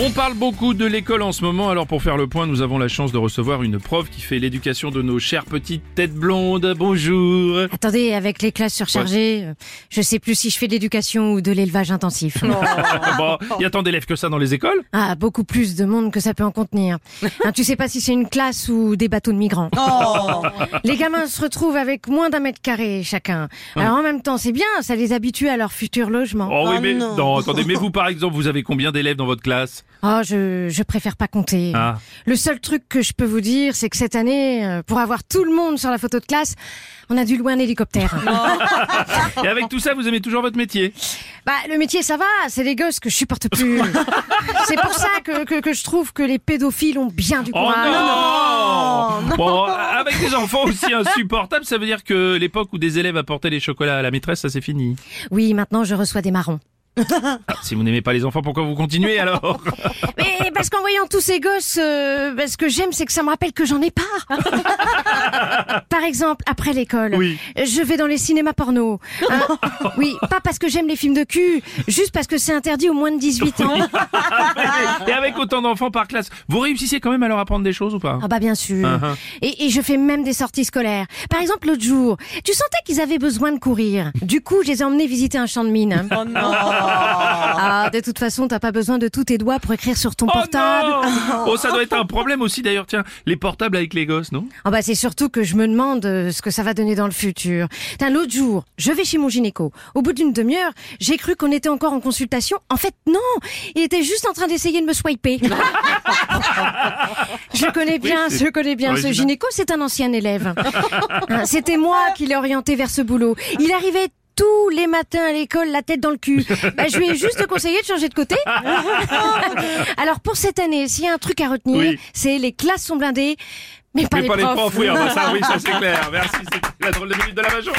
On parle beaucoup de l'école en ce moment, alors pour faire le point, nous avons la chance de recevoir une prof qui fait l'éducation de nos chères petites têtes blondes. Bonjour. Attendez, avec les classes surchargées, euh, je sais plus si je fais de l'éducation ou de l'élevage intensif. bon, il y a tant d'élèves que ça dans les écoles Ah, beaucoup plus de monde que ça peut en contenir. Hein, tu sais pas si c'est une classe ou des bateaux de migrants. Les gamins se retrouvent avec moins d'un mètre carré chacun. Alors en même temps, c'est bien, ça les habitue à leur futur logement. Oh oui, mais non, attendez, mais vous par exemple, vous avez combien d'élèves dans votre classe? Oh, je, je préfère pas compter. Ah. Le seul truc que je peux vous dire, c'est que cette année, euh, pour avoir tout le monde sur la photo de classe, on a dû louer un hélicoptère. Et avec tout ça, vous aimez toujours votre métier? Bah, le métier, ça va, c'est les gosses que je supporte plus. c'est pour ça que, que, que je trouve que les pédophiles ont bien du Oh courage. non, Bon, avec des enfants aussi insupportables, ça veut dire que l'époque où des élèves apportaient les chocolats à la maîtresse, ça c'est fini. Oui, maintenant je reçois des marrons. Si vous n'aimez pas les enfants, pourquoi vous continuez alors? Mais parce qu'en voyant tous ces gosses, euh, ce que j'aime, c'est que ça me rappelle que j'en ai pas. Par exemple, après l'école, Oui. je vais dans les cinémas porno. Hein oui, pas parce que j'aime les films de cul, juste parce que c'est interdit aux moins de 18 ans. Et avec autant d'enfants par classe, vous réussissez quand même à leur apprendre des choses ou pas? Ah bah bien sûr. Uh-huh. et, et je fais même des sorties scolaires. Par exemple, l'autre jour, tu sentais qu'ils avaient besoin de courir. Du coup, je les ai emmenés visiter un champ de mine. Oh non Ah, de toute façon, t'as pas besoin de tous tes doigts pour écrire sur ton Oh portable. non Oh, ça doit être un problème aussi d'ailleurs, tiens, les portables avec les gosses, non? Ah bah c'est surtout que je me demande euh, ce que ça va donner dans le futur. L'autre jour, je vais chez mon gynéco. Au bout d'une demi-heure, j'ai cru qu'on était encore en consultation. En fait, non, il était juste en train d'essayer de me swiper. je connais bien, Oui, je connais bien ce gynéco, c'est un ancien élève. Hein, C'était moi qui l'ai orienté vers ce boulot. Il arrivait tous les matins à l'école, la tête dans le cul. Bah, je lui ai juste conseillé de changer de côté. Alors pour cette année, s'il y a un truc à retenir, Oui. c'est les classes sont blindées, mais pas, Mais les, pas les profs. profs, oui, ah bah ça, oui, ça c'est clair. Merci, c'était la drôle de minute de la major.